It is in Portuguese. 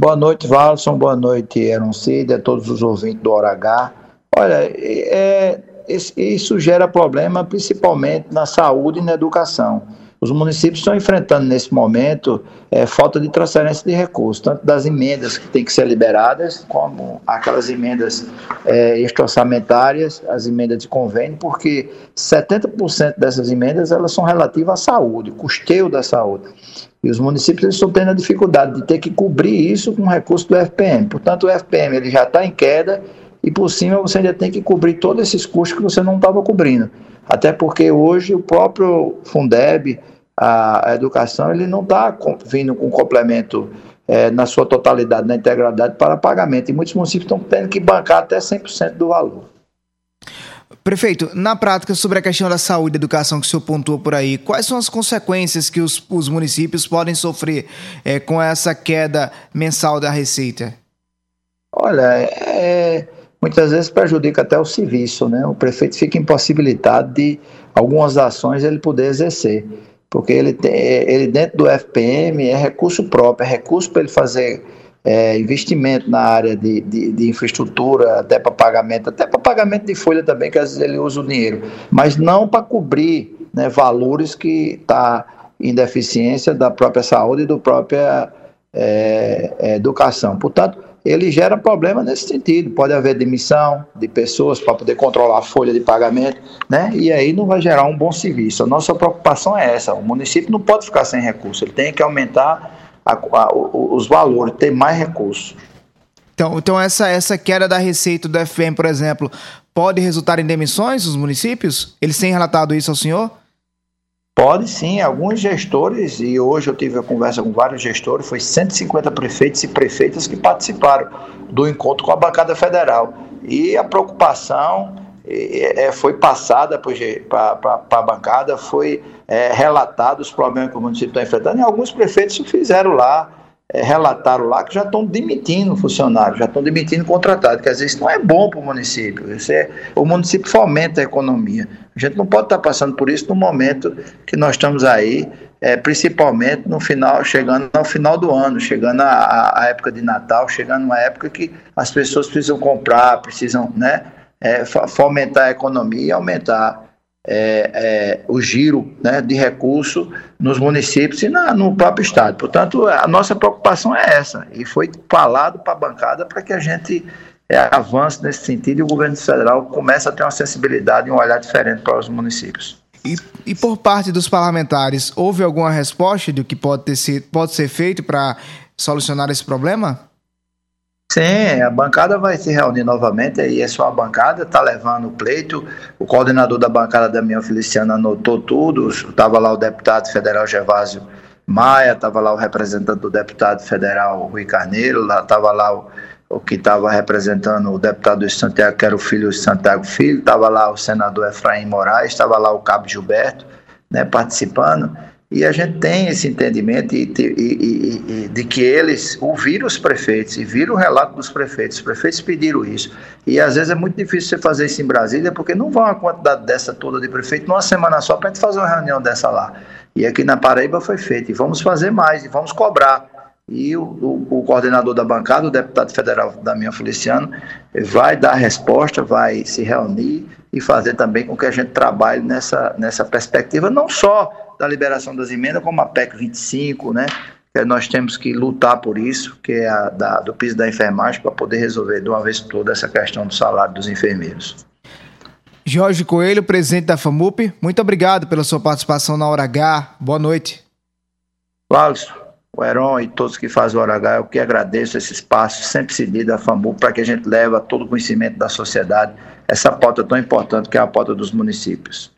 Boa noite, Valson. Boa noite, Eroncida, a todos os ouvintes do Hora H. Olha, é, isso gera problema principalmente na saúde e na educação. Os municípios estão enfrentando nesse momento é, falta de transferência de recursos, tanto das emendas que têm que ser liberadas, como aquelas emendas é, extra-orçamentárias, as emendas de convênio, porque 70% dessas emendas elas são relativas à saúde, custeio da saúde. E os municípios estão tendo a dificuldade de ter que cobrir isso com recurso do FPM. Portanto, o FPM ele já está em queda e por cima você ainda tem que cobrir todos esses custos que você não estava cobrindo. Até porque hoje o próprio Fundeb, a, a educação, ele não está vindo com complemento é, na sua totalidade, na integralidade para pagamento. E muitos municípios estão tendo que bancar até 100% do valor. Prefeito, na prática, sobre a questão da saúde e educação que o senhor pontuou por aí, quais são as consequências que os, os municípios podem sofrer é, com essa queda mensal da receita? Olha, é, muitas vezes prejudica até o serviço, né? O prefeito fica impossibilitado de algumas ações ele poder exercer, porque ele, tem, ele dentro do FPM é recurso próprio, é recurso para ele fazer é, investimento na área de, de, de infraestrutura, até para pagamento, até para pagamento de folha também, que às vezes ele usa o dinheiro, mas não para cobrir né, valores que está em deficiência da própria saúde e da própria é, é, educação. Portanto, ele gera problema nesse sentido. Pode haver demissão de pessoas para poder controlar a folha de pagamento, né? E aí não vai gerar um bom serviço. A nossa preocupação é essa: o município não pode ficar sem recurso, ele tem que aumentar a, a, os valores, ter mais recursos. Então, então essa, essa queda da receita do FM, por exemplo, pode resultar em demissões dos municípios? Eles têm relatado isso ao senhor? Pode sim, alguns gestores, e hoje eu tive a conversa com vários gestores, foi 150 prefeitos e prefeitas que participaram do encontro com a bancada federal. E a preocupação é, foi passada para a bancada, foi é, relatado os problemas que o município está enfrentando, e alguns prefeitos fizeram lá, é, relataram lá que já estão demitindo funcionários, já estão demitindo contratados, que às vezes não é bom para o município. Isso é, o município fomenta a economia. A gente não pode estar tá passando por isso no momento que nós estamos aí, é, principalmente no final, chegando ao final do ano, chegando à época de Natal, chegando uma época que as pessoas precisam comprar, precisam né, é, fomentar a economia e aumentar é, é, o giro né, de recursos nos municípios e na, no próprio Estado. Portanto, a nossa preocupação é essa, e foi falado para a bancada para que a gente é, avance nesse sentido e o governo federal comece a ter uma sensibilidade e um olhar diferente para os municípios. E, e por parte dos parlamentares, houve alguma resposta do que pode, ter pode ser feito para solucionar esse problema? Sim, a bancada vai se reunir novamente, aí é só a bancada, está levando o pleito, o coordenador da bancada, Damião Feliciano, anotou tudo, estava lá o deputado federal Gervásio Maia, estava lá o representante do deputado federal Rui Carneiro, estava lá o, o que estava representando o deputado de Santiago, que era o filho de Santiago Filho, estava lá o senador Efraim Moraes, estava lá o cabo Gilberto, né, participando, e a gente tem esse entendimento e, e, e, de que eles ouviram os prefeitos e viram o relato dos prefeitos. Os prefeitos pediram isso. E às vezes é muito difícil você fazer isso em Brasília, porque não vão uma quantidade dessa toda de prefeito numa semana só para a gente fazer uma reunião dessa lá. E aqui na Paraíba foi feito. E vamos fazer mais, e vamos cobrar. E o, o, o coordenador da bancada, o deputado federal Damião Feliciano, vai dar resposta, vai se reunir e fazer também com que a gente trabalhe nessa, nessa perspectiva, não só da liberação das emendas, como a PEC 25, né? Que nós temos que lutar por isso, que é a da, do piso da enfermagem, para poder resolver de uma vez toda essa questão do salário dos enfermeiros. Jorge Coelho, presidente da FAMUP, muito obrigado pela sua participação na Hora H. Boa noite. Wallace, o Heron e todos que fazem o Hora H, eu que agradeço esse espaço sempre cedido da FAMUP para que a gente leve todo o conhecimento da sociedade essa pauta tão importante que é a pauta dos municípios.